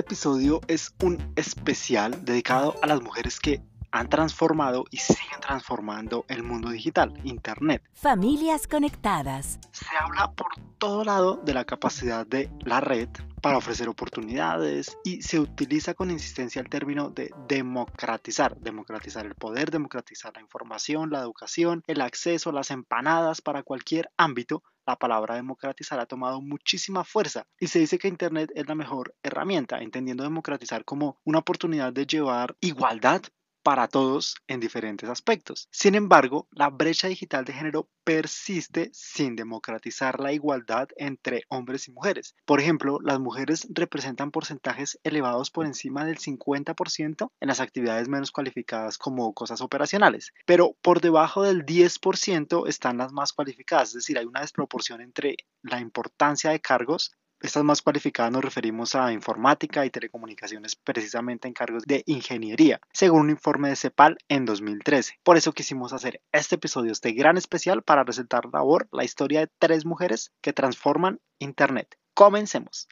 Este episodio es un especial dedicado a las mujeres que han transformado y siguen transformando el mundo digital, Internet. Familias conectadas. Se habla por todo lado de la capacidad de la red para ofrecer oportunidades y se utiliza con insistencia el término de democratizar, democratizar el poder, democratizar la información, la educación, el acceso, las empanadas para cualquier ámbito. La palabra democratizar ha tomado muchísima fuerza y se dice que Internet es la mejor herramienta, entendiendo democratizar como una oportunidad de llevar igualdad para todos en diferentes aspectos. Sin embargo, la brecha digital de género persiste sin democratizar la igualdad entre hombres y mujeres. Por ejemplo, las mujeres representan porcentajes elevados por encima del 50% en las actividades menos cualificadas como cosas operacionales, pero por debajo del 10% están las más cualificadas, es decir, hay una desproporción entre la importancia de cargos estas más cualificadas nos referimos a informática y telecomunicaciones precisamente en cargos de ingeniería, según un informe de CEPAL en 2013. Por eso quisimos hacer este episodio, este gran especial para resaltar labor la historia de tres mujeres que transforman Internet. Comencemos.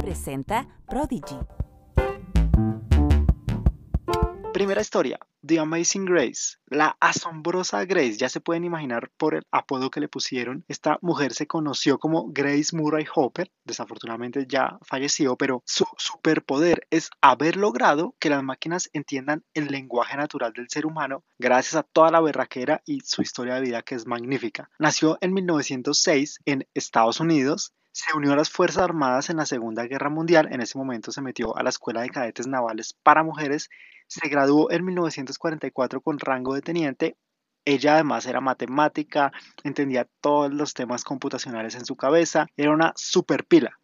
Presenta Prodigy. Primera historia, The Amazing Grace, la asombrosa Grace, ya se pueden imaginar por el apodo que le pusieron. Esta mujer se conoció como Grace Murray Hopper, desafortunadamente ya falleció, pero su superpoder es haber logrado que las máquinas entiendan el lenguaje natural del ser humano gracias a toda la berraquera y su historia de vida que es magnífica. Nació en 1906 en Estados Unidos se unió a las Fuerzas Armadas en la Segunda Guerra Mundial. En ese momento se metió a la Escuela de Cadetes Navales para Mujeres. Se graduó en 1944 con rango de teniente. Ella además era matemática, entendía todos los temas computacionales en su cabeza. Era una super pila.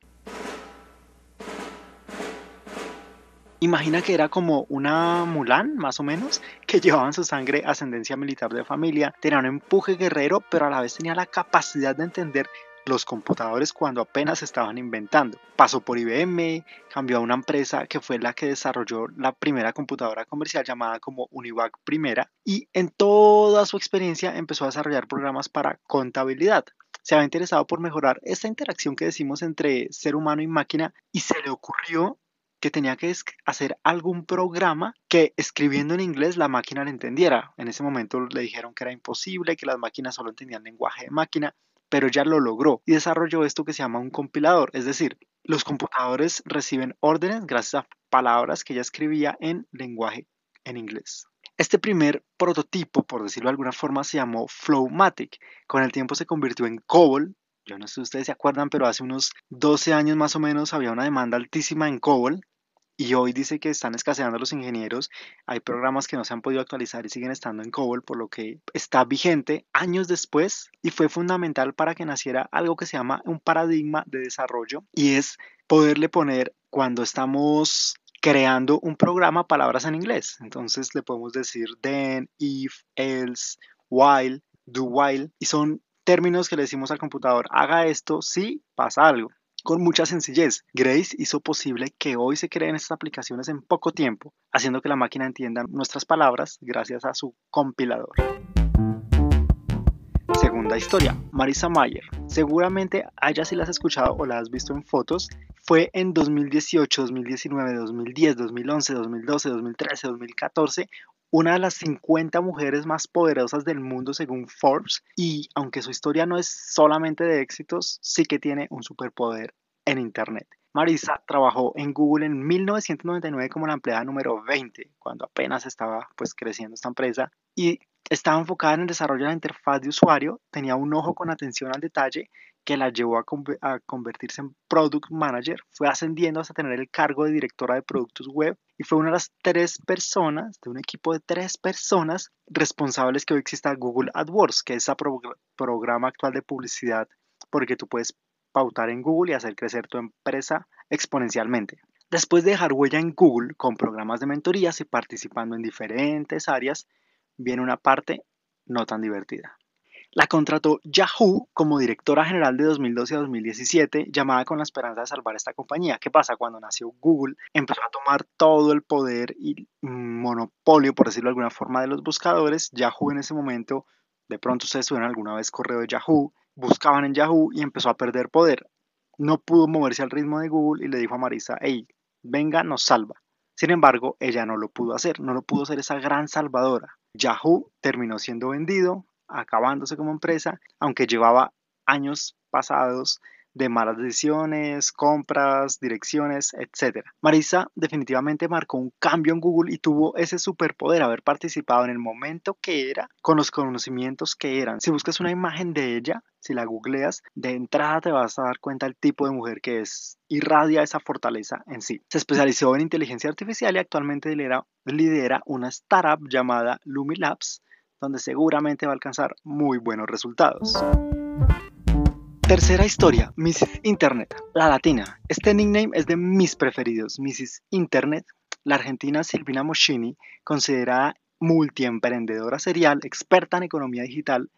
Imagina que era como una Mulan, más o menos, que llevaba en su sangre ascendencia militar de familia, tenía un empuje guerrero, pero a la vez tenía la capacidad de entender los computadores cuando apenas estaban inventando. Pasó por IBM, cambió a una empresa que fue la que desarrolló la primera computadora comercial llamada como Univac Primera y en toda su experiencia empezó a desarrollar programas para contabilidad. Se había interesado por mejorar esta interacción que decimos entre ser humano y máquina y se le ocurrió que tenía que hacer algún programa que escribiendo en inglés la máquina le entendiera. En ese momento le dijeron que era imposible, que las máquinas solo entendían lenguaje de máquina pero ya lo logró y desarrolló esto que se llama un compilador, es decir, los computadores reciben órdenes gracias a palabras que ella escribía en lenguaje en inglés. Este primer prototipo, por decirlo de alguna forma, se llamó Flowmatic. Con el tiempo se convirtió en COBOL. Yo no sé si ustedes se acuerdan, pero hace unos 12 años más o menos había una demanda altísima en COBOL y hoy dice que están escaseando los ingenieros. Hay programas que no se han podido actualizar y siguen estando en COBOL, por lo que está vigente años después y fue fundamental para que naciera algo que se llama un paradigma de desarrollo y es poderle poner cuando estamos creando un programa palabras en inglés. Entonces le podemos decir then, if, else, while, do while y son términos que le decimos al computador, haga esto si pasa algo con mucha sencillez. Grace hizo posible que hoy se creen estas aplicaciones en poco tiempo, haciendo que la máquina entienda nuestras palabras gracias a su compilador. Segunda historia, Marisa Mayer. Seguramente a ella sí la has escuchado o la has visto en fotos. Fue en 2018, 2019, 2010, 2011, 2012, 2013, 2014 una de las 50 mujeres más poderosas del mundo según Forbes y aunque su historia no es solamente de éxitos, sí que tiene un superpoder en Internet. Marisa trabajó en Google en 1999 como la empleada número 20, cuando apenas estaba pues creciendo esta empresa y estaba enfocada en el desarrollo de la interfaz de usuario, tenía un ojo con atención al detalle que la llevó a, convertirse en Product Manager, fue ascendiendo hasta tener el cargo de directora de productos web y fue una de las tres personas, de un equipo de tres personas responsables que hoy exista Google AdWords, que es el programa actual de publicidad porque tú puedes pautar en Google y hacer crecer tu empresa exponencialmente. Después de dejar huella en Google con programas de mentorías y participando en diferentes áreas, viene una parte no tan divertida. La contrató Yahoo como directora general de 2012 a 2017, llamada con la esperanza de salvar esta compañía. ¿Qué pasa? Cuando nació Google, empezó a tomar todo el poder y monopolio, por decirlo de alguna forma, de los buscadores. Yahoo en ese momento, de pronto ustedes tuvieron alguna vez correo de Yahoo, buscaban en Yahoo y empezó a perder poder. no pudo moverse al ritmo de Google y le dijo a Marisa, hey, venga, nos salva. Sin embargo, ella no lo pudo hacer, no lo pudo ser esa gran salvadora. Yahoo terminó siendo vendido, acabándose como empresa, aunque llevaba años pasados de malas decisiones, compras, direcciones, etc. Marisa definitivamente marcó un cambio en Google y tuvo ese superpoder, haber participado en el momento que era, con los conocimientos que eran. Si buscas una imagen de ella, si la googleas, de entrada te vas a dar cuenta del tipo de mujer que es, irradia esa fortaleza en sí. Se especializó en inteligencia artificial y actualmente lidera, lidera una startup llamada Lumilabs, donde seguramente va a alcanzar muy buenos resultados. Tercera historia, Mrs. Internet, la latina. Este nickname es de mis preferidos, Mrs. Internet. La argentina Silvina Moschini, considerada multiemprendedora serial, experta en economía digital,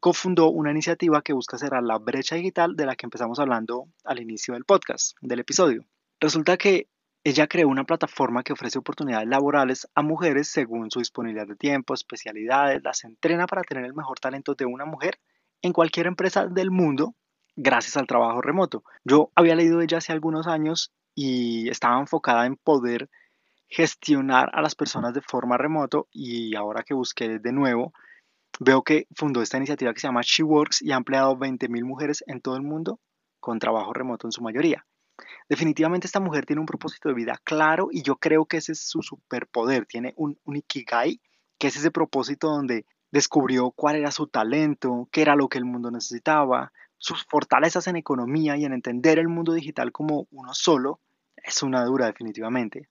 cofundó una iniciativa que busca cerrar la brecha digital de la que empezamos hablando al inicio del podcast, del episodio. Resulta que ella creó una plataforma que ofrece oportunidades laborales a mujeres según su disponibilidad de tiempo, especialidades, las entrena para tener el mejor talento de una mujer en cualquier empresa del mundo gracias al trabajo remoto. Yo había leído de ella hace algunos años y estaba enfocada en poder gestionar a las personas de forma remoto y ahora que busqué de nuevo, veo que fundó esta iniciativa que se llama She Works y ha empleado 20.000 mujeres en todo el mundo con trabajo remoto en su mayoría. Definitivamente esta mujer tiene un propósito de vida claro y yo creo que ese es su superpoder. Tiene un, un ikigai, que es ese propósito donde descubrió cuál era su talento, qué era lo que el mundo necesitaba, sus fortalezas en economía y en entender el mundo digital como uno solo, es una dura definitivamente.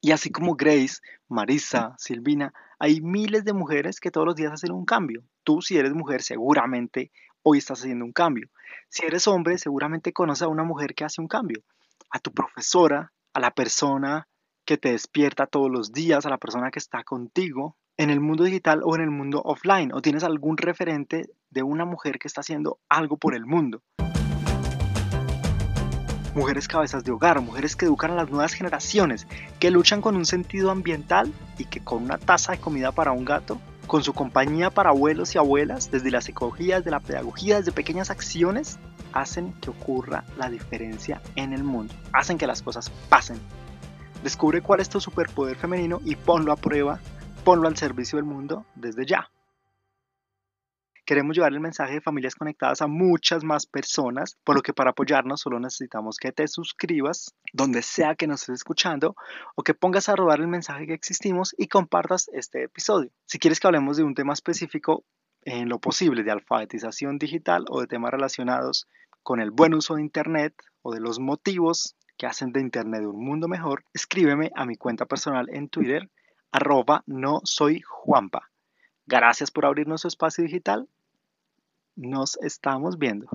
Y así como Grace, Marisa, Silvina, hay miles de mujeres que todos los días hacen un cambio. Tú si eres mujer seguramente hoy estás haciendo un cambio. Si eres hombre seguramente conoces a una mujer que hace un cambio. A tu profesora, a la persona que te despierta todos los días, a la persona que está contigo, en el mundo digital o en el mundo offline? ¿O tienes algún referente de una mujer que está haciendo algo por el mundo? Mujeres cabezas de hogar, mujeres que educan a las nuevas generaciones, que luchan con un sentido ambiental y que con una taza de comida para un gato, con su compañía para abuelos y abuelas, desde las ecologías, de la pedagogía, desde pequeñas acciones, hacen que ocurra la diferencia en el mundo, hacen que las cosas pasen. Descubre cuál es tu superpoder femenino y ponlo a prueba ponlo al servicio del mundo desde ya. Queremos llevar el mensaje de familias conectadas a muchas más personas, por lo que para apoyarnos solo necesitamos que te suscribas donde sea que nos estés escuchando o que pongas a rodar el mensaje que existimos y compartas este episodio. Si quieres que hablemos de un tema específico en lo posible de alfabetización digital o de temas relacionados con el buen uso de Internet o de los motivos que hacen de Internet un mundo mejor, escríbeme a mi cuenta personal en Twitter arroba no soy Juanpa. Gracias por abrirnos su espacio digital. Nos estamos viendo.